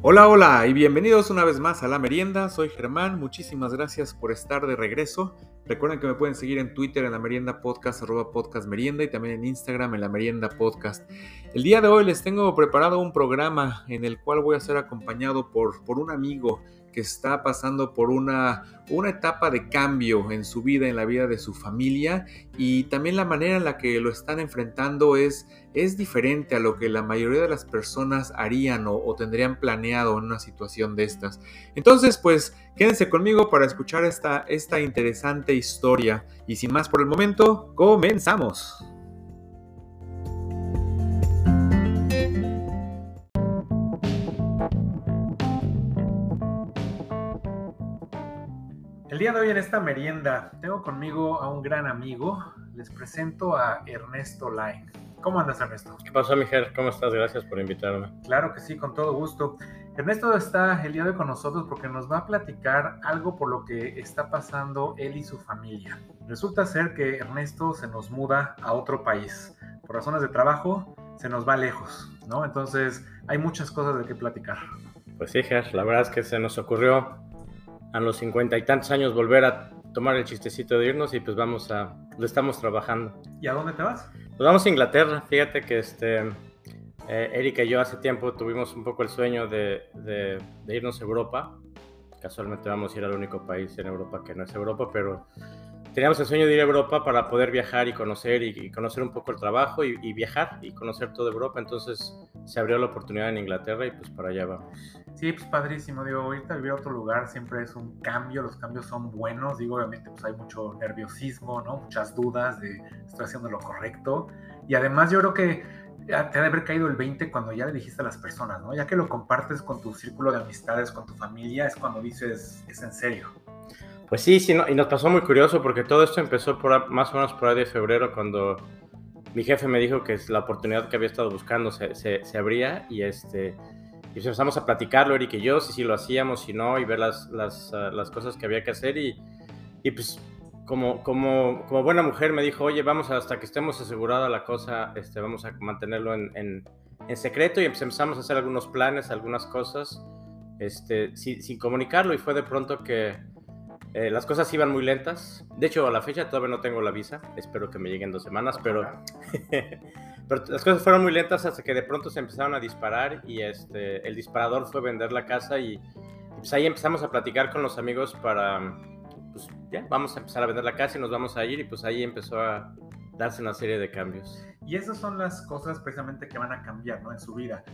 Hola, hola y bienvenidos una vez más a La Merienda. Soy Germán, muchísimas gracias por estar de regreso. Recuerden que me pueden seguir en Twitter en La Merienda Podcast, arroba podcast merienda y también en Instagram en La Merienda Podcast. El día de hoy les tengo preparado un programa en el cual voy a ser acompañado por, por un amigo que está pasando por una, una etapa de cambio en su vida, en la vida de su familia y también la manera en la que lo están enfrentando es, es diferente a lo que la mayoría de las personas harían o, tendrían planeado en una situación de estas. Entonces, pues quédense conmigo para escuchar esta, esta interesante historia y sin más por el momento, comenzamos. El día de hoy en esta merienda tengo conmigo a un gran amigo. Les presento a Ernesto Line. ¿Cómo andas, Ernesto? ¿Qué pasó, Miguel? ¿Cómo estás? Gracias por invitarme. Claro que sí, con todo gusto. Ernesto está el día de hoy con nosotros porque nos va a platicar algo por lo que está pasando él y su familia. Resulta ser que Ernesto se nos muda a otro país. Por razones de trabajo, se nos va lejos, ¿no? Entonces, hay muchas cosas de qué platicar. Pues sí, Ger, la verdad es que se nos ocurrió a los cincuenta y tantos años volver a tomar el chistecito de irnos y pues vamos a, lo estamos trabajando. ¿Y a dónde te vas? Pues vamos a Inglaterra, fíjate que este, eh, Erika y yo hace tiempo tuvimos un poco el sueño de, de, de, irnos a Europa. Casualmente vamos a ir al único país en Europa que no es Europa, pero teníamos el sueño de ir a Europa para poder viajar y conocer y, y conocer un poco el trabajo y, y, viajar y conocer toda Europa. Entonces se abrió la oportunidad en Inglaterra y pues para allá vamos. Sí, pues padrísimo. Digo, ahorita vivir a otro lugar siempre es un cambio. Los cambios son buenos. Digo, obviamente pues hay mucho nerviosismo, ¿no? Muchas dudas de estoy haciendo lo correcto. Y además yo creo que te ha de haber caído el 20 cuando ya le dijiste a las personas, ¿no? Ya que lo compartes con tu círculo de amistades, con tu familia, es cuando dices, es en serio. Pues sí, sí, no, y nos pasó muy curioso porque todo esto empezó por más o menos por ahí de febrero cuando mi jefe me dijo que la oportunidad que había estado buscando se, se, se abría y este y empezamos a platicarlo, Eric y yo, si, si lo hacíamos, si no, y ver las, las, uh, las cosas que había que hacer y, y pues como, como, como, buena mujer me dijo, oye, vamos hasta que estemos asegurada la cosa, este, vamos a mantenerlo en, en, en secreto y empezamos a hacer algunos planes, algunas cosas, este, sin, sin comunicarlo y fue de pronto que eh, las cosas iban muy lentas. De hecho, a la fecha todavía no tengo la visa. Espero que me lleguen dos semanas, pero, pero las cosas fueron muy lentas hasta que de pronto se empezaron a disparar y este, el disparador fue vender la casa y, y pues ahí empezamos a platicar con los amigos para, pues ya, vamos a empezar a vender la casa y nos vamos a ir y pues ahí empezó a darse una serie de cambios. Y esas son las cosas precisamente que van a cambiar ¿no? en su vida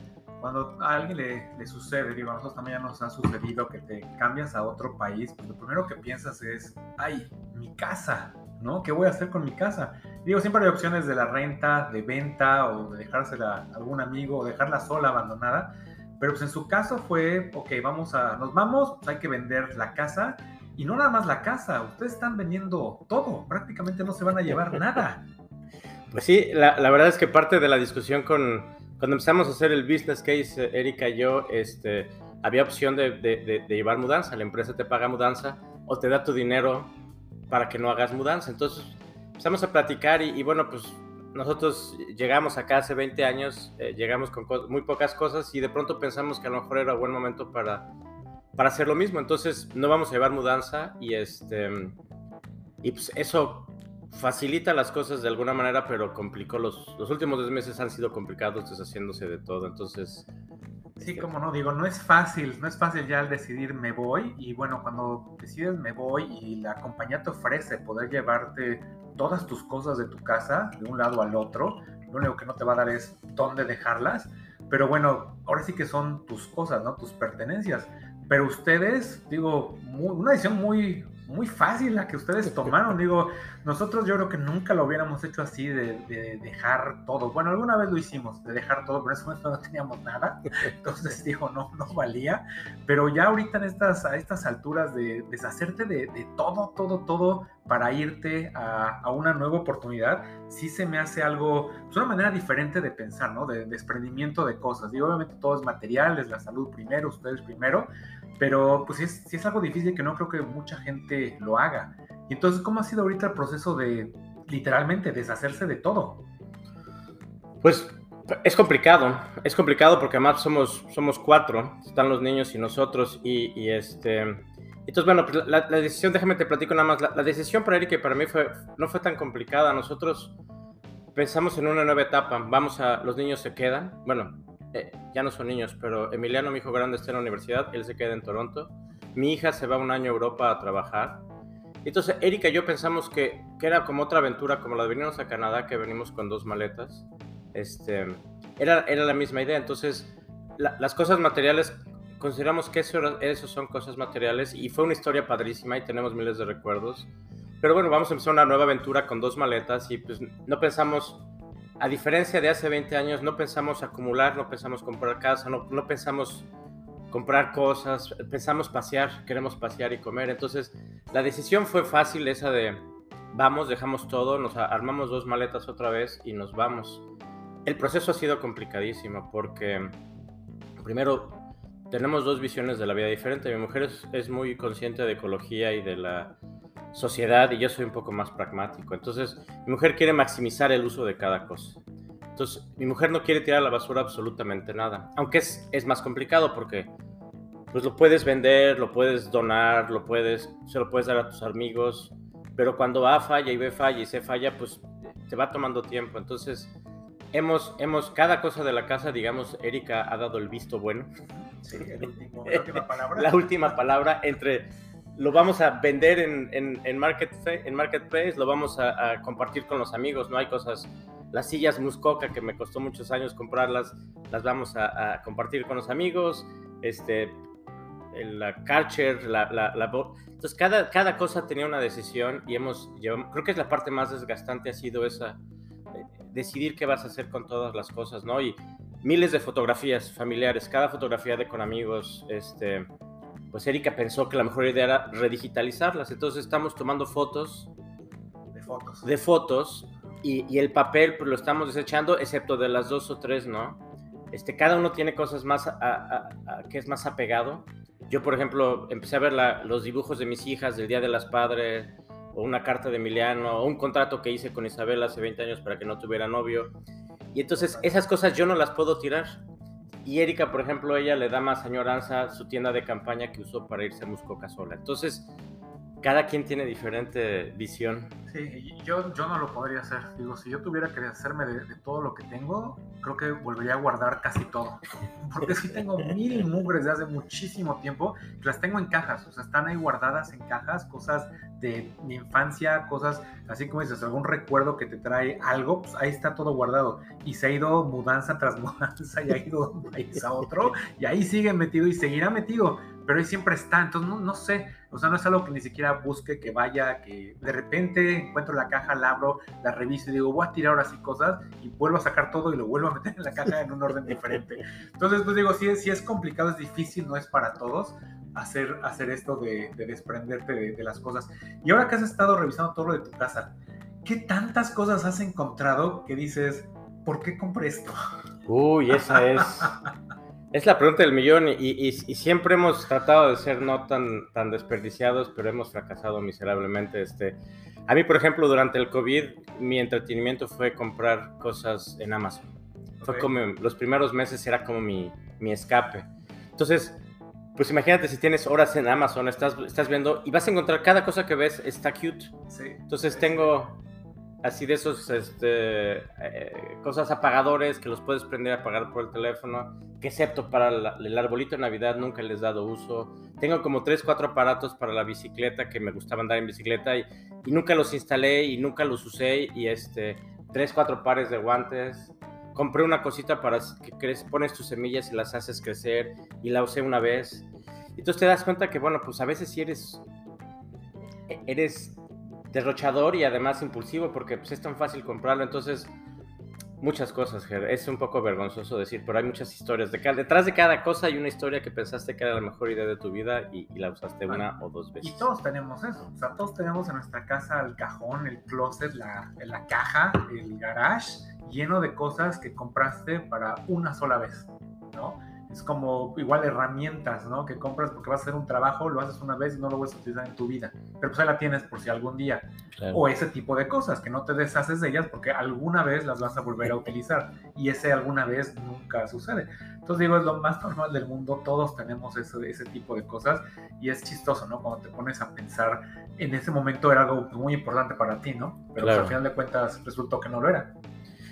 cuando a alguien le, le, sucede, digo, a nosotros también ya nos ha sucedido que te cambias a otro país, pues lo primero que piensas es, ay, mi casa, ¿no? ¿Qué voy a hacer con mi casa? Digo, siempre hay opciones de la renta, de venta o de dejársela a algún amigo o dejarla sola, abandonada, pero pues en su caso fue, ok, vamos a, nos vamos, pues hay que vender la casa y no nada más la casa, ustedes están vendiendo todo, prácticamente no se van a llevar nada. Pues sí, la, la verdad es que parte de la discusión con cuando empezamos a hacer el business case, Erika y yo, este, había opción de, de, de, de, llevar mudanza. La empresa te paga mudanza o te da tu dinero para que no hagas mudanza. Entonces empezamos a platicar y, y bueno, pues nosotros llegamos acá hace 20 años, eh, llegamos con muy pocas cosas y de pronto pensamos que a lo mejor era buen momento para, para hacer lo mismo. Entonces no vamos a llevar mudanza y, este, y pues eso facilita las cosas de alguna manera, pero complicó los, los últimos dos meses han sido complicados deshaciéndose de todo, entonces... Sí, como no, digo, no es fácil, no es fácil ya al decidir me voy y bueno, cuando decides me voy y la compañía te ofrece poder llevarte todas tus cosas de tu casa de un lado al otro, lo único que no te va a dar es dónde dejarlas, pero bueno, ahora sí que son tus cosas, ¿no? Tus pertenencias. Pero ustedes, digo, muy, una decisión muy, muy fácil la que ustedes tomaron. Digo, nosotros yo creo que nunca lo hubiéramos hecho así de, de, dejar todo. Bueno, alguna vez lo hicimos, de dejar todo, pero en ese momento no teníamos nada. Entonces digo, no, no valía. Pero ya ahorita en estas, a estas alturas de deshacerte de, de todo, todo, todo para irte a, a, una nueva oportunidad, sí se me hace algo, pues una manera diferente de pensar, ¿no? De, de desprendimiento de cosas. Digo, obviamente todo es material, es la salud primero, ustedes primero, pero pues sí es, sí es algo difícil que no creo que mucha gente lo haga. Y entonces, ¿cómo ha sido ahorita el proceso de literalmente deshacerse de todo? Pues Es complicado, es complicado porque además somos, somos cuatro, están los niños y nosotros, y, este... Entonces, bueno, pues la, decisión, déjame te platico nada más, la, decisión para Erika y para mí fue, no fue tan complicada, nosotros pensamos en una nueva etapa, vamos a, los niños se quedan, bueno, eh, ya no son niños, pero Emiliano, mi hijo grande, está en la universidad, él se queda en Toronto, mi hija se va un año a Europa a trabajar, entonces Erika y yo pensamos que, que era como otra aventura, como la de venirnos a Canadá, que venimos con dos maletas, este, era, era la misma idea. Entonces, las cosas materiales, consideramos que eso, eso son cosas materiales y fue una historia padrísima y tenemos miles de recuerdos. Pero bueno, vamos a empezar una nueva aventura con dos maletas y pues no pensamos, a diferencia de hace 20 años, no pensamos acumular, no pensamos comprar casa, no, pensamos comprar cosas, pensamos pasear, queremos pasear y comer. Entonces, la decisión fue fácil, esa de vamos, dejamos todo, nos armamos dos maletas otra vez y nos vamos. El proceso ha sido complicadísimo porque, primero, tenemos dos visiones de la vida diferentes. Mi mujer es, muy consciente de ecología y de la sociedad y yo soy un poco más pragmático. Entonces, mi mujer quiere maximizar el uso de cada cosa. Entonces, mi mujer no quiere tirar a la basura absolutamente nada, aunque es, es más complicado porque pues lo puedes vender, lo puedes donar, lo puedes, se lo puedes dar a tus amigos, pero cuando A falla y B falla y C falla, pues te va tomando tiempo. Entonces, hemos, hemos, cada cosa de la casa, digamos, Erika ha dado el visto bueno. Sí, el último, la última palabra. la última palabra entre lo vamos a vender en, en, en, market, en Marketplace, lo vamos a, compartir con los amigos, ¿no? Hay cosas, las sillas Muscoca, que me costó muchos años comprarlas, las vamos a, compartir con los amigos, este, la Karcher, la, la, la, Entonces, cada, cada cosa tenía una decisión y hemos, creo que es la parte más desgastante ha sido esa, decidir qué vas a hacer con todas las cosas, ¿no? Y miles de fotografías familiares, cada fotografía de con amigos, este, pues Erika pensó que la mejor idea era redigitalizarlas, entonces estamos tomando fotos. De fotos. De fotos, y, el papel pues lo estamos desechando, excepto de las dos o tres, ¿no? Este, cada uno tiene cosas más que es más apegado. Yo, por ejemplo, empecé a ver los dibujos de mis hijas del Día de las Padres, o una carta de Emiliano, o un contrato que hice con Isabel hace 20 años para que no tuviera novio. Y entonces esas cosas yo no las puedo tirar. Y Erika, por ejemplo, ella le da más añoranza su tienda de campaña que usó para irse a Muscoca sola. Entonces, cada quien tiene diferente visión. Sí, yo, yo no lo podría hacer. Digo, si yo tuviera que hacerme de, todo lo que tengo, creo que volvería a guardar casi todo. Porque sí tengo mil mugres de hace muchísimo tiempo que las tengo en cajas. O sea, están ahí guardadas en cajas, cosas de mi infancia, cosas así como dices, algún recuerdo que te trae algo, pues ahí está todo guardado. Y se ha ido mudanza tras mudanza y ha ido de un país a otro y ahí sigue metido y seguirá metido pero ahí siempre está, entonces no, no, sé, o sea, no es algo que ni siquiera busque, que vaya, que de repente encuentro la caja, la abro, la reviso y digo, voy a tirar ahora sí cosas y vuelvo a sacar todo y lo vuelvo a meter en la caja en un orden diferente. Entonces, pues digo, sí, sí es complicado, es difícil, no es para todos hacer, hacer esto de, desprenderte de, de las cosas. Y ahora que has estado revisando todo lo de tu casa, ¿qué tantas cosas has encontrado que dices, ¿por qué compré esto? Uy, esa es... Es la pregunta del millón y, siempre hemos tratado de ser no tan, tan desperdiciados, pero hemos fracasado miserablemente. Este, a mí, por ejemplo, durante el COVID, mi entretenimiento fue comprar cosas en Amazon. Fue como los primeros meses era como mi, mi, escape. Entonces, pues imagínate si tienes horas en Amazon, estás, estás viendo y vas a encontrar cada cosa que ves está cute. Sí. Entonces tengo así de esos este, eh, cosas apagadores que los puedes prender a apagar por el teléfono, que excepto para el arbolito de Navidad nunca les he dado uso. Tengo como 3, 4 aparatos para la bicicleta que me gustaba andar en bicicleta y, y nunca los instalé y nunca los usé y este, 3, 4 pares de guantes. Compré una cosita para que pones tus semillas y las haces crecer y la usé una vez. Entonces te das cuenta que, bueno, pues a veces si eres, e-, eres derrochador y además impulsivo porque pues, es tan fácil comprarlo. Entonces, muchas cosas, Ger. Es un poco vergonzoso decir, pero hay muchas historias. De cada, detrás de cada cosa hay una historia que pensaste que era la mejor idea de tu vida y, la usaste una o dos veces. Y todos tenemos eso. O sea, todos tenemos en nuestra casa el cajón, el closet, la, la caja, el garage lleno de cosas que compraste para una sola vez, ¿no? Es como igual herramientas, ¿no? Que compras porque vas a hacer un trabajo, lo haces una vez y no lo vuelves a utilizar en tu vida. Pero pues ahí la tienes por si algún día. O ese tipo de cosas, que no te deshaces de ellas porque alguna vez las vas a volver a utilizar. Y ese alguna vez nunca sucede. Entonces digo, es lo más normal del mundo, todos tenemos ese, ese tipo de cosas y es chistoso, ¿no? Cuando te pones a pensar, en ese momento era algo muy importante para ti, ¿no? Pero pues, al final de cuentas resultó que no lo era.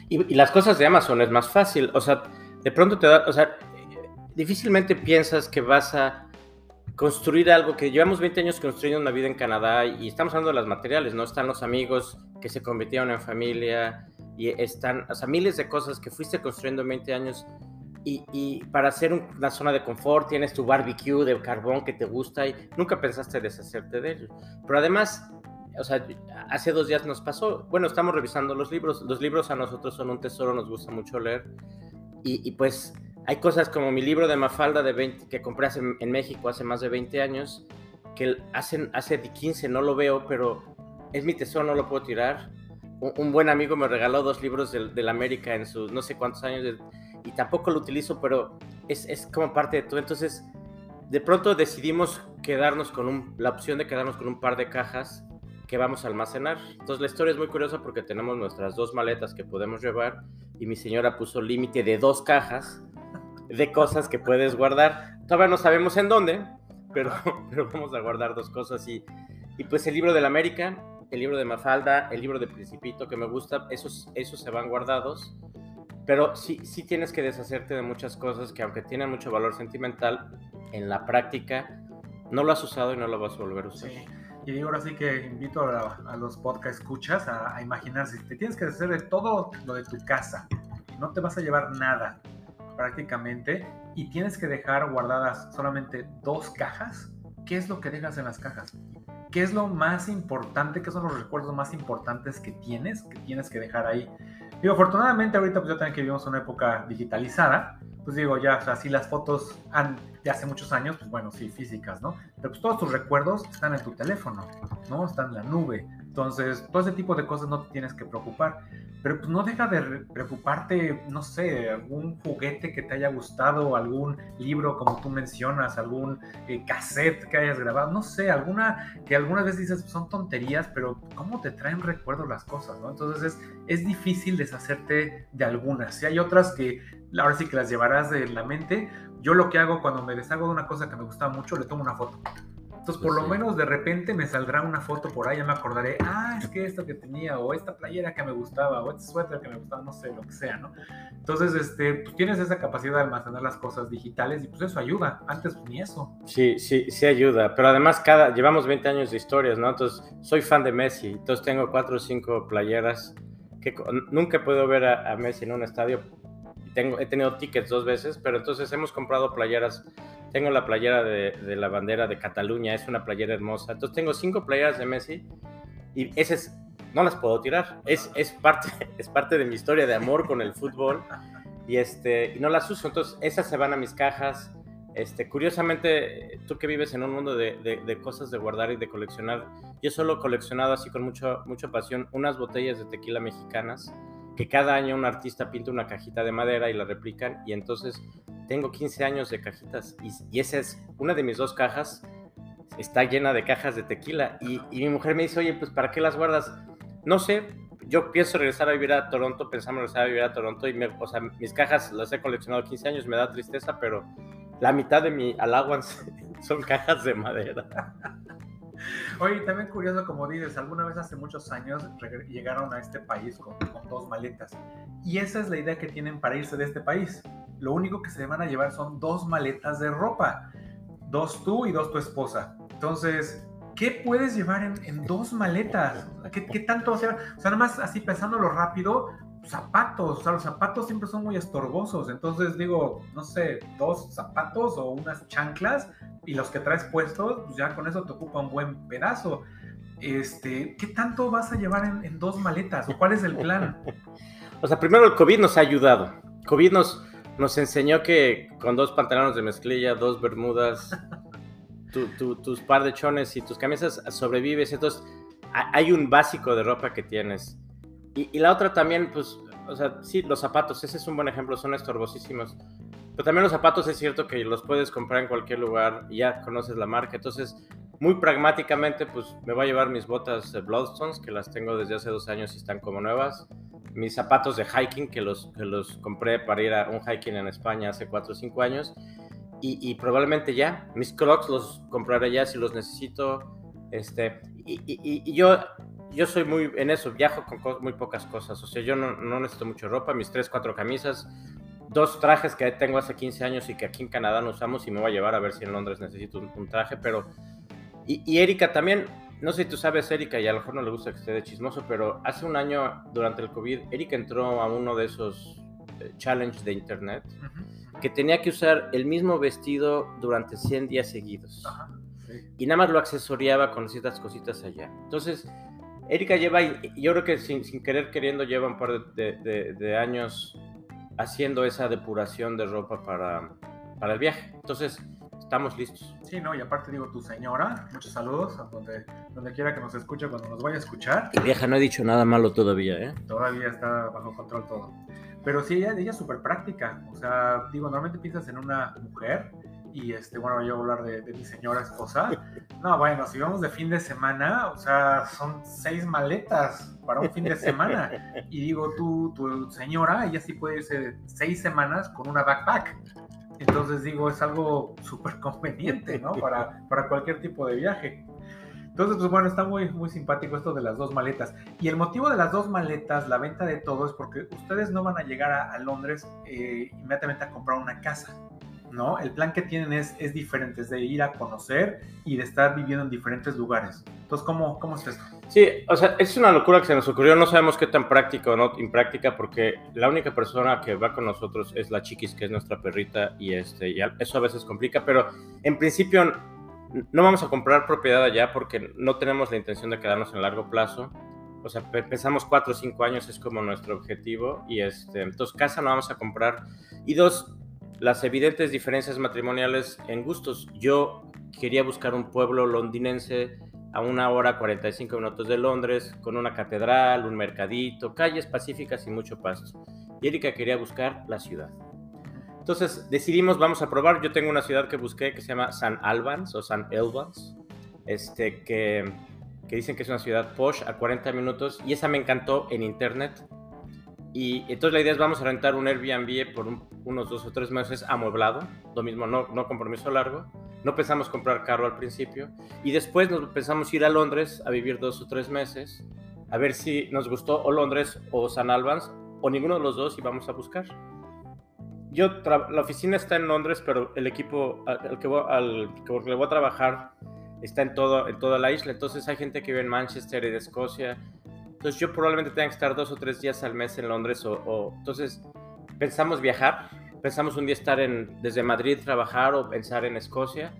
Y, y las cosas de Amazon es más fácil, o sea, de pronto te da, o sea, difícilmente piensas que vas a construir algo que llevamos 20 años construyendo una vida en Canadá y estamos hablando de las materiales, ¿no? Están los amigos que se convirtieron en familia y están, o sea, miles de cosas que fuiste construyendo en 20 años y, para hacer una zona de confort tienes tu barbecue de carbón que te gusta y nunca pensaste deshacerte de ello. Pero además, o sea, hace dos días nos pasó, bueno, estamos revisando los libros, los libros a nosotros son un tesoro, nos gusta mucho leer y, y pues hay cosas como mi libro de Mafalda de 20, que compré en México hace más de 20 años, que hace, hace 15 no lo veo, pero es mi tesoro, no lo puedo tirar. Un, buen amigo me regaló dos libros del, del, América en sus no sé cuántos años y tampoco lo utilizo, pero es, es, como parte de todo. Entonces, de pronto decidimos quedarnos con un, la opción de quedarnos con un par de cajas que vamos a almacenar. Entonces, la historia es muy curiosa porque tenemos nuestras dos maletas que podemos llevar y mi señora puso límite de dos cajas de cosas que puedes guardar. Todavía no sabemos en dónde, pero, pero vamos a guardar dos cosas. Y, y pues el libro de la América, el libro de Mafalda, el libro de Principito que me gusta, esos, esos se van guardados. Pero sí, sí tienes que deshacerte de muchas cosas que aunque tienen mucho valor sentimental, en la práctica no lo has usado y no lo vas a volver a usar. Sí. Y ahora sí que invito a, los podcast escuchas a, a imaginarse, te tienes que deshacer de todo lo de tu casa, no te vas a llevar nada, prácticamente y tienes que dejar guardadas solamente dos cajas, ¿qué es lo que dejas en las cajas? ¿Qué es lo más importante? ¿Qué son los recuerdos más importantes que tienes, que tienes que dejar ahí? Digo, afortunadamente ahorita pues ya también que vivimos una época digitalizada, pues digo, ya, o sea, si las fotos han, de hace muchos años, pues bueno, sí, físicas, ¿no? Pero pues todos tus recuerdos están en tu teléfono, ¿no? Están en la nube. Entonces, todo ese tipo de cosas no te tienes que preocupar. Pero pues no deja de preocuparte, no sé, algún juguete que te haya gustado, algún libro como tú mencionas, algún eh, cassette que hayas grabado, no sé, alguna que algunas veces dices son tonterías, pero cómo te traen recuerdos las cosas, ¿no? Entonces es, es difícil deshacerte de algunas. Si hay otras que ahora sí que las llevarás de la mente. Yo lo que hago cuando me deshago de una cosa que me gustaba mucho, le tomo una foto. Entonces, por pues lo menos de repente me saldrá una foto por ahí, ya me acordaré, ah, es que esto que tenía, o esta playera que me gustaba, o este suéter que me gustaba, no sé, lo que sea, ¿no? Entonces, este, pues tienes esa capacidad de almacenar las cosas digitales y pues eso ayuda. Antes pues, ni eso. Sí, sí, sí ayuda. Pero además, cada, llevamos 20 años de historias, ¿no? Entonces, soy fan de Messi. Entonces, tengo cuatro o cinco playeras que nunca puedo ver a, a Messi en un estadio. Tengo, he tenido tickets dos veces, pero entonces hemos comprado playeras tengo la playera de, la bandera de Cataluña, es una playera hermosa. Entonces tengo cinco playeras de Messi y esas no las puedo tirar. Es, parte, de mi historia de amor con el fútbol y, este, y no las uso. Entonces esas se van a mis cajas. Este, curiosamente, tú que vives en un mundo de, cosas de guardar y de coleccionar, yo solo he coleccionado así con mucha pasión unas botellas de tequila mexicanas que cada año un artista pinta una cajita de madera y la replican y entonces tengo 15 años de cajitas y, esa es una de mis dos cajas, está llena de cajas de tequila y, mi mujer me dice, oye, pues ¿para qué las guardas? No sé, yo pienso regresar a vivir a Toronto, pensamos regresar a vivir a Toronto y o sea, mis cajas las he coleccionado 15 años, me da tristeza, pero la mitad de mi allowance son cajas de madera. Oye, también curioso, como dices, alguna vez hace muchos años llegaron a este país con, dos maletas. Y esa es la idea que tienen para irse de este país. Lo único que se van a llevar son dos maletas de ropa. Dos tú y dos tu esposa. Entonces, ¿qué puedes llevar en, dos maletas? ¿Qué, ¿Qué, tanto? O sea, o sea, nada más así pensándolo rápido, zapatos, o sea, los zapatos siempre son muy estorbosos, entonces digo, no sé, dos zapatos o unas chanclas y los que traes puestos, pues ya con eso te ocupa un buen pedazo. Este, ¿qué tanto vas a llevar en, dos maletas o cuál es el plan? o sea, primero el COVID nos ha ayudado. COVID nos, nos enseñó que con dos pantalones de mezclilla, dos bermudas, tus par de chones y tus camisas sobrevives. Entonces, hay un básico de ropa que tienes. Y, la otra también, pues, o sea, sí, los zapatos, ese es un buen ejemplo, son estorbosísimos. Pero también los zapatos es cierto que los puedes comprar en cualquier lugar y ya conoces la marca. Entonces, muy pragmáticamente, pues me voy a llevar mis botas Bloodstones, que las tengo desde hace dos años y están como nuevas. Mis zapatos de hiking, que los, que los compré para ir a un hiking en España hace cuatro o cinco años. Y, probablemente ya. Mis crocs los compraré ya si los necesito. Este, y, y yo yo soy muy en eso, viajo con muy pocas cosas. O sea, yo no, no, necesito mucha ropa, mis tres, cuatro camisas, dos trajes que tengo hace 15 años y que aquí en Canadá no usamos y me voy a llevar a ver si en Londres necesito un, traje. Pero, y, y, Erika también, no sé si tú sabes, Erika, y a lo mejor no le gusta que esté de chismoso, pero hace un año, durante el COVID, Erika entró a uno de esos eh, challenge de internet que tenía que usar el mismo vestido durante 100 días seguidos. Y nada más lo accesoriaba con ciertas cositas allá. Entonces, Erika lleva, yo creo que sin, querer queriendo, lleva un par de, años haciendo esa depuración de ropa para, para el viaje. Entonces, estamos listos. Sí, no, y aparte digo, tu señora, muchos saludos a donde, donde quiera que nos escuche, cuando nos vaya a escuchar. Y vieja, no he dicho nada malo todavía, ¿eh? Todavía está bajo control todo. Pero sí, ella, ella es súper práctica. O sea, digo, normalmente piensas en una mujer y este, bueno, yo voy a hablar de, mi señora esposa. No, bueno, si vamos de fin de semana, o sea, son seis maletas para un fin de semana. Y digo, tu, tu señora, ella sí puede irse seis semanas con una backpack. Entonces digo, es algo súper conveniente, ¿no? Para, para cualquier tipo de viaje. Entonces, pues bueno, está muy, muy simpático esto de las dos maletas. Y el motivo de las dos maletas, la venta de todo, es porque ustedes no van a llegar a, Londres eh, inmediatamente a comprar una casa. ¿No? El plan que tienen es, es diferente, es de ir a conocer y de estar viviendo en diferentes lugares. Entonces, ¿cómo, cómo es esto? Sí, o sea, es una locura que se nos ocurrió, no sabemos qué tan práctica o no impráctica, porque la única persona que va con nosotros es la chiquis, que es nuestra perrita, y, este, y eso a veces complica, pero en principio no vamos a comprar propiedad allá porque no tenemos la intención de quedarnos en largo plazo. O sea, pensamos cuatro o cinco años es como nuestro objetivo y este, entonces casa no vamos a comprar. Y dos, las evidentes diferencias matrimoniales en gustos. Yo quería buscar un pueblo londinense a una hora 45 minutos de Londres, con una catedral, un mercadito, calles pacíficas y mucho pasto. Y Erika quería buscar la ciudad. Entonces decidimos, vamos a probar. Yo tengo una ciudad que busqué que se llama San Albans o San Elvans, este, que, que dicen que es una ciudad posh a 40 minutos y esa me encantó en internet y entonces la idea es vamos a rentar un Airbnb por unos dos o tres meses amueblado, lo mismo, no, no compromiso largo. No pensamos comprar carro al principio y después nos pensamos ir a Londres a vivir dos o tres meses, a ver si nos gustó o Londres o San Albans o ninguno de los dos y vamos a buscar. Yo, la oficina está en Londres, pero el equipo al que, voy, al que voy a trabajar está en, todo, en toda la isla. Entonces hay gente que vive en Manchester y Escocia entonces yo probablemente tenga que estar dos o tres días al mes en Londres o, entonces pensamos viajar, pensamos un día estar en, desde Madrid trabajar o pensar en Escocia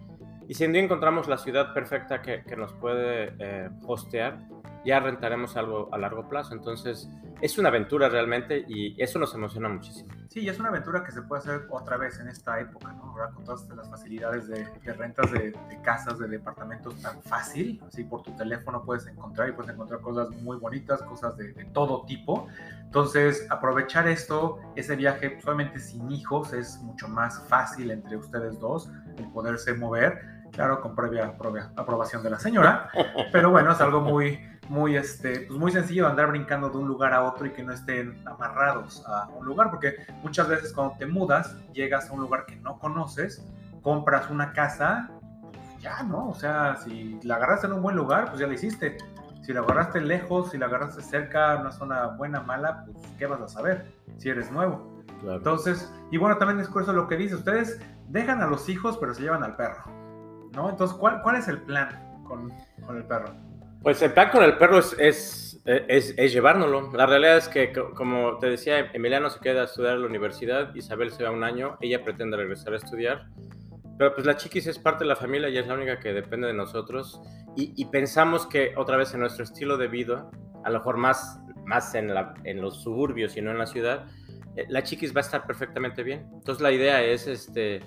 y si un día encontramos la ciudad perfecta que, que nos puede eh, hostear, ya rentaremos algo a largo plazo. Entonces, es una aventura realmente y eso nos emociona muchísimo. Sí, es una aventura que se puede hacer otra vez en esta época, ¿no? Ahora con todas las facilidades de, rentas de, casas, de departamentos tan fácil, así por tu teléfono puedes encontrar y puedes encontrar cosas muy bonitas, cosas de, todo tipo. Entonces, aprovechar esto, ese viaje solamente sin hijos es mucho más fácil entre ustedes dos, el poderse mover claro, con previa, aprobación de la señora, pero bueno, es algo muy, muy, este, pues muy sencillo andar brincando de un lugar a otro y que no estén amarrados a un lugar, porque muchas veces cuando te mudas, llegas a un lugar que no conoces, compras una casa, pues ya, ¿no? O sea, si la agarraste en un buen lugar, pues ya la hiciste. Si la agarraste lejos, si la agarraste cerca, una zona buena, mala, pues ¿qué vas a saber si eres nuevo? Entonces, y bueno, también es curioso lo que dice, ustedes dejan a los hijos, pero se llevan al perro. ¿no? Entonces, ¿cuál, cuál es el plan con, con el perro? Pues el plan con el perro es, es, es, llevárnoslo. La realidad es que, como te decía, Emiliano se queda a estudiar en la universidad, Isabel se va un año, ella pretende regresar a estudiar, pero pues la chiquis es parte de la familia y es la única que depende de nosotros y, y pensamos que otra vez en nuestro estilo de vida, a lo mejor más, más en, la, en los suburbios y no en la ciudad, eh, la chiquis va a estar perfectamente bien. Entonces la idea es este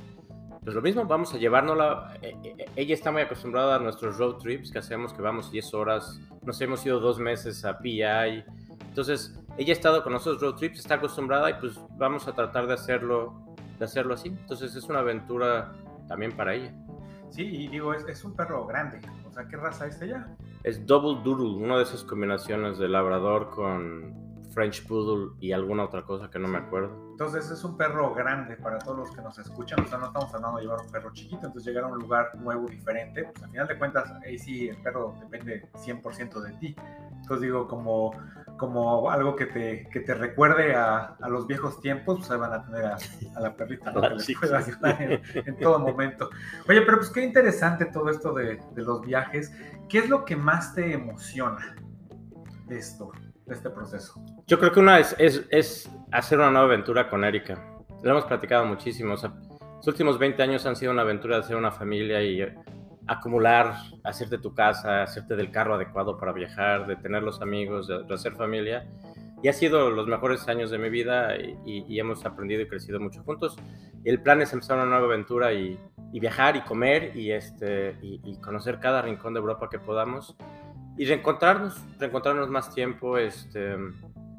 pues lo mismo, vamos a llevárnosla. Eh, eh, eh, ella está muy acostumbrada a nuestros road trips que hacemos, que vamos 10 horas. Nos hemos ido dos meses a PI. Entonces, ella ha estado con nosotros road trips, está acostumbrada y pues vamos a tratar de hacerlo de hacerlo así. Entonces es una aventura también para ella. Sí, y digo, es, es un perro grande. O sea, ¿qué raza es ella? Es Double Doodle, una de esas combinaciones de labrador con French Poodle y alguna otra cosa que no me acuerdo. Entonces es un perro grande para todos los que nos escuchan. O sea, no estamos hablando de llevar un perro chiquito, entonces llegar a un lugar nuevo, diferente. Pues al final de cuentas, ahí sí el perro depende 100% de ti. Entonces digo, como, como algo que te, que te recuerde a, a los viejos tiempos, pues ahí van a tener a, a la perrita ¿no? que les pueda ayudar en, en, todo momento. Oye, pero pues qué interesante todo esto de, de los viajes. ¿Qué es lo que más te emociona de esto? De este proceso? Yo creo que una es, es, es, hacer una nueva aventura con Erika. Lo hemos platicado muchísimo. O sea, los últimos 20 años han sido una aventura de hacer una familia y acumular, hacerte tu casa, hacerte del carro adecuado para viajar, de tener los amigos, de, hacer familia. Y ha sido los mejores años de mi vida y, y, y, hemos aprendido y crecido mucho juntos. Y el plan es empezar una nueva aventura y, y viajar y comer y, este, y, conocer cada rincón de Europa que podamos y reencontrarnos, reencontrarnos más tiempo, este,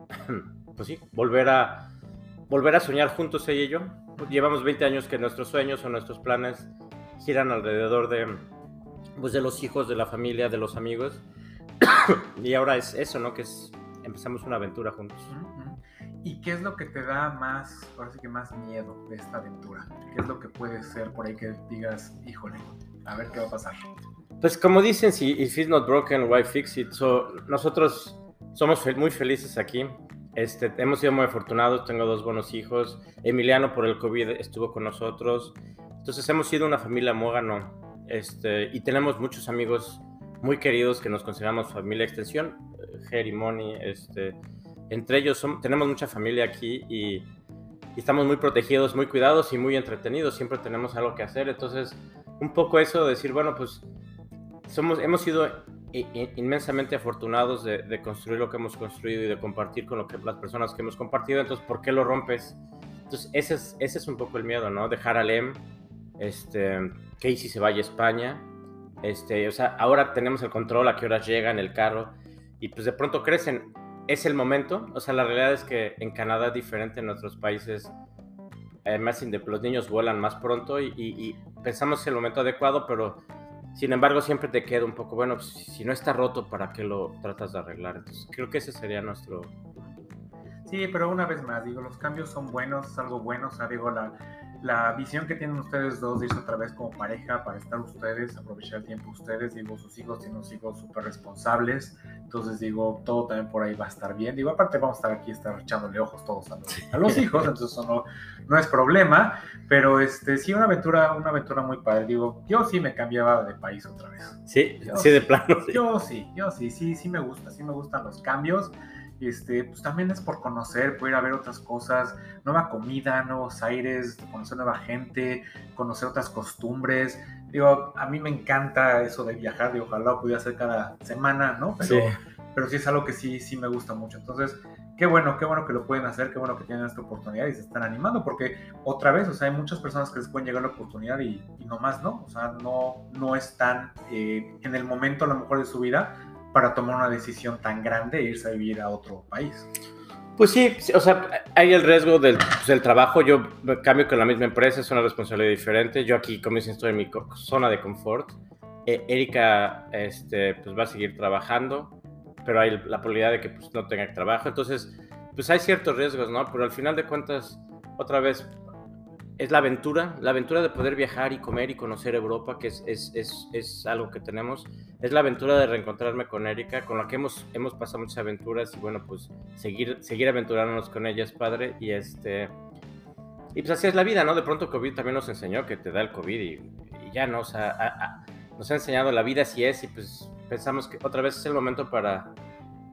pues sí, volver a, volver a soñar juntos ella y yo. Llevamos 20 años que nuestros sueños o nuestros planes giran alrededor de, pues de los hijos, de la familia, de los amigos. y ahora es eso, ¿no? Que es, empezamos una aventura juntos. ¿Y qué es lo que te da más, ahora sí que más miedo de esta aventura? ¿Qué es lo que puede ser por ahí que digas, híjole, a ver qué va a pasar? Pues como dicen, si if it's not broken, why fix it? So, nosotros somos muy felices aquí. Este, hemos sido muy afortunados, tengo dos buenos hijos. Emiliano por el COVID estuvo con nosotros. Entonces hemos sido una familia mogano. Este, y tenemos muchos amigos muy queridos que nos consideramos familia extensión. Jerry, Moni, este, entre ellos son, tenemos mucha familia aquí y, y, estamos muy protegidos, muy cuidados y muy entretenidos. Siempre tenemos algo que hacer. Entonces, un poco eso de decir, bueno, pues somos, hemos sido inmensamente afortunados de, de, construir lo que hemos construido y de compartir con lo que, las personas que hemos compartido, entonces, ¿por qué lo rompes? Entonces, ese es, ese es un poco el miedo, ¿no? Dejar a Lem, este, Casey se vaya a España, este, o sea, ahora tenemos el control a qué horas llega en el carro y pues de pronto crecen. Es el momento, o sea, la realidad es que en Canadá, diferente en otros países, además los niños vuelan más pronto y, y, y pensamos es el momento adecuado, pero sin embargo, siempre te queda un poco, bueno, pues, si no está roto, ¿para qué lo tratas de arreglar? Entonces, creo que ese sería nuestro... Sí, pero una vez más, digo, los cambios son buenos, algo bueno, o sea, digo, la, la visión que tienen ustedes dos de irse otra vez como pareja para estar ustedes, aprovechar el tiempo ustedes, digo, sus hijos tienen unos hijos súper responsables, entonces digo, todo también por ahí va a estar bien, digo, aparte vamos a estar aquí, estar echándole ojos todos a los, a los hijos, entonces eso no, no es problema, pero este, sí, una aventura, una aventura muy padre, digo, yo sí me cambiaba de país otra vez. Sí, yo, sí, de plano. Sí. Yo sí, yo sí, sí, sí me gusta, sí me gustan los cambios, este, pues también es por conocer, por ir a ver otras cosas, nueva comida, nuevos aires, conocer nueva gente, conocer otras costumbres. Digo, a mí me encanta eso de viajar, y ojalá pudiera hacer cada semana, ¿no? Pero sí. pero sí es algo que sí, sí me gusta mucho. Entonces, qué bueno, qué bueno que lo pueden hacer, qué bueno que tienen esta oportunidad y se están animando, porque otra vez, o sea, hay muchas personas que les pueden llegar la oportunidad y, y no más, ¿no? O sea, no, no están eh, en el momento a lo mejor de su vida para tomar una decisión tan grande e irse a vivir a otro país. Pues sí, o sea, hay el riesgo del, pues, del, trabajo. Yo cambio con la misma empresa, es una responsabilidad diferente. Yo aquí, como dicen, estoy en mi zona de confort. Eh, Erika este, pues va a seguir trabajando, pero hay la probabilidad de que pues, no tenga trabajo. Entonces, pues hay ciertos riesgos, ¿no? Pero al final de cuentas, otra vez, es la aventura, la aventura de poder viajar y comer y conocer Europa, que es, es, es, es, algo que tenemos. Es la aventura de reencontrarme con Erika, con la que hemos, hemos pasado muchas aventuras y bueno, pues seguir, seguir aventurándonos con ella es padre y este... Y pues así es la vida, ¿no? De pronto COVID también nos enseñó que te da el COVID y, ya, ¿no? O sea, nos ha enseñado la vida así es y pues pensamos que otra vez es el momento para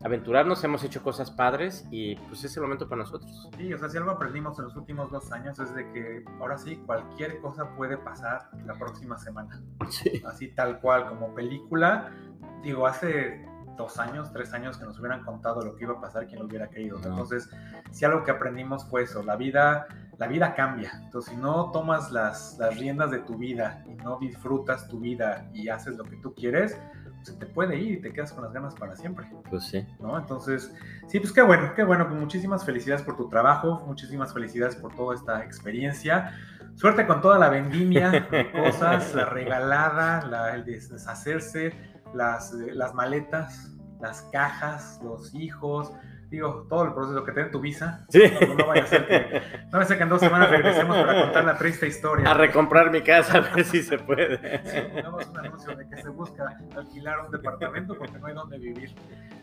aventurarnos, hemos hecho cosas padres y pues es el momento para nosotros. Sí, o sea, si algo aprendimos en los últimos dos años es de que ahora sí, cualquier cosa puede pasar la próxima semana. Sí. Así tal cual, como película, digo, hace dos años, tres años que nos hubieran contado lo que iba a pasar, quien lo hubiera creído. No. Entonces, si algo que aprendimos fue eso, la vida, la vida cambia. Entonces, si no tomas las, las riendas de tu vida y no disfrutas tu vida y haces lo que tú quieres, se te puede ir y te quedas con las ganas para siempre. Pues sí. ¿No? Entonces, sí, pues qué bueno, qué bueno. Pues muchísimas felicidades por tu trabajo, muchísimas felicidades por toda esta experiencia. Suerte con toda la vendimia de cosas, la regalada, la, el deshacerse, las, las maletas, las cajas, los hijos, digo, todo el proceso que te tu visa. Sí. No, vaya a ser que, no vaya a ser que en dos semanas regresemos para contar la triste historia. A recomprar mi casa, a ver si se puede. Sí, pongamos un anuncio de que se busca alquilar un departamento porque no hay dónde vivir.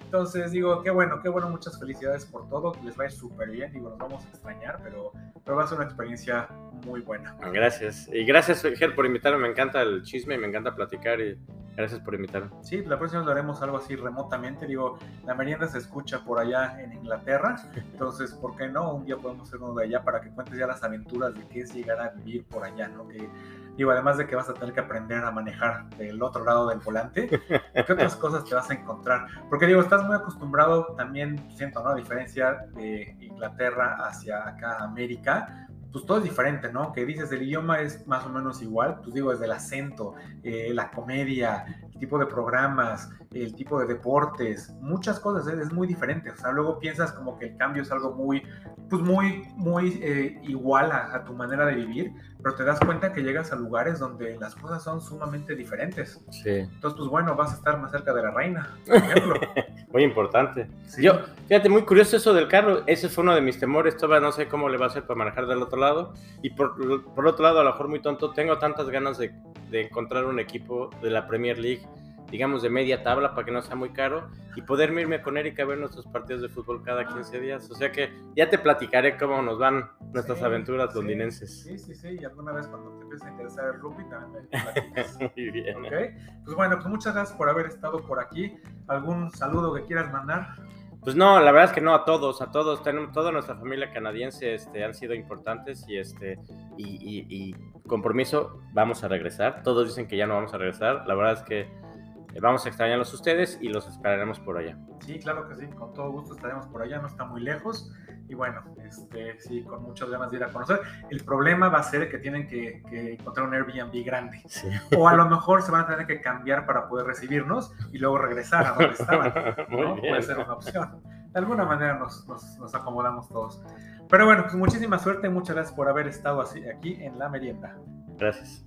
Entonces, digo, qué bueno, qué bueno, muchas felicidades por todo, que les vaya súper bien, digo, nos vamos a extrañar, pero, pero va a ser una experiencia muy buena. Gracias, y gracias, Ger, por invitarme, me encanta el chisme, me encanta platicar y gracias por invitarme. Sí, la próxima vez lo haremos algo así remotamente, digo, la merienda se escucha por allá en Inglaterra, entonces, ¿por qué no? Un día podemos hacer uno de allá para que cuentes ya las aventuras de qué es llegar a vivir por allá, ¿no? Que Digo, además de que vas a tener que aprender a manejar del otro lado del volante, ¿qué otras cosas te vas a encontrar? Porque digo, estás muy acostumbrado también, siento, ¿no? A diferencia de Inglaterra hacia acá, América, pues todo es diferente, ¿no? Que dices, el idioma es más o menos igual, pues digo, desde el acento, eh, la comedia, tipo de programas, el tipo de deportes, muchas cosas, ¿eh? es muy diferente. O sea, luego piensas como que el cambio es algo muy, pues muy, muy eh, igual a, tu manera de vivir, pero te das cuenta que llegas a lugares donde las cosas son sumamente diferentes. Sí. Entonces, pues bueno, vas a estar más cerca de la reina, por ejemplo. muy importante. Yo, fíjate, muy curioso eso del carro, ese fue uno de mis temores, todavía no sé cómo le va a hacer para manejar del otro lado. Y por, por otro lado, a lo mejor muy tonto, tengo tantas ganas de, de encontrar un equipo de la Premier League digamos, de media tabla para que no sea muy caro y poder irme con Erika a ver nuestros partidos de fútbol cada 15 días. O sea que ya te platicaré cómo nos van nuestras aventuras londinenses. Sí, sí, sí, y alguna vez cuando te empieces a interesar el rugby también me platicas. muy bien. Okay. Pues bueno, pues muchas gracias por haber estado por aquí. ¿Algún saludo que quieras mandar? Pues no, la verdad es que no a todos, a todos, tenemos, toda nuestra familia canadiense este, han sido importantes y este y, y, compromiso, vamos a regresar. Todos dicen que ya no vamos a regresar. La verdad es que eh, vamos a extrañarlos ustedes y los esperaremos por allá. Sí, claro que sí, con todo gusto estaremos por allá, no está muy lejos. Y bueno, este, sí, con muchas ganas de ir a conocer. El problema va a ser que tienen que, encontrar un Airbnb grande. O a lo mejor se van a tener que cambiar para poder recibirnos y luego regresar a donde estaban. ¿no? Puede ser una opción. De alguna manera nos, nos, nos, acomodamos todos. Pero bueno, pues muchísima suerte, muchas gracias por haber estado así, aquí en la merienda. Gracias.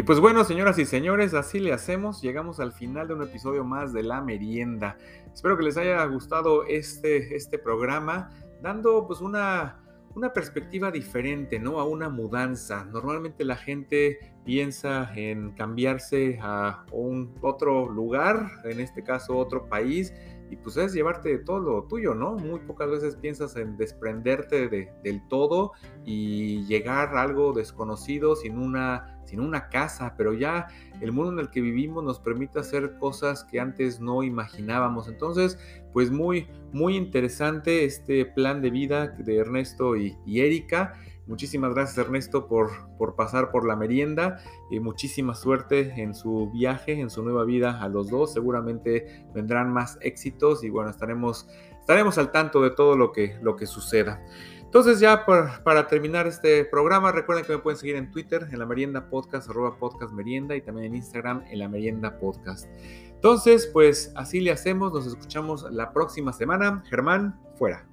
Y pues bueno, señoras y señores, así le hacemos. Llegamos al final de un episodio más de La Merienda. Espero que les haya gustado este, este programa, dando pues una, una perspectiva diferente, ¿no? A una mudanza. Normalmente la gente piensa en cambiarse a un otro lugar, en este caso otro país, y pues es llevarte todo lo tuyo, ¿no? Muy pocas veces piensas en desprenderte de, del todo y llegar a algo desconocido sin una, sin una casa, pero ya el mundo en el que vivimos nos permite hacer cosas que antes no imaginábamos. Entonces, pues muy, muy interesante este plan de vida de Ernesto y, y Erika. Muchísimas gracias Ernesto por, por pasar por la merienda y muchísima suerte en su viaje, en su nueva vida a los dos. Seguramente vendrán más éxitos y bueno, estaremos, estaremos al tanto de todo lo que, lo que suceda. Entonces ya para terminar este programa, recuerden que me pueden seguir en Twitter, en la merienda podcast, arroba podcast merienda y también en Instagram, en la merienda podcast. Entonces, pues así le hacemos, nos escuchamos la próxima semana. Germán, fuera.